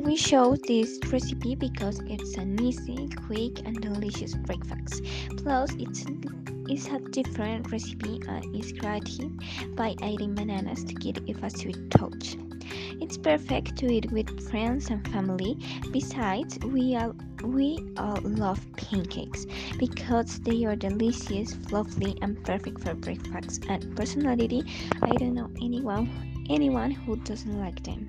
We show this recipe because it's an easy, quick, and delicious breakfast. Plus, it's it's a different recipe uh, and is created by adding bananas to give it a sweet touch. It's perfect to eat with friends and family. Besides, we all we all love pancakes because they are delicious, fluffy, and perfect for breakfast. And personality, I don't know anyone anyone who doesn't like them.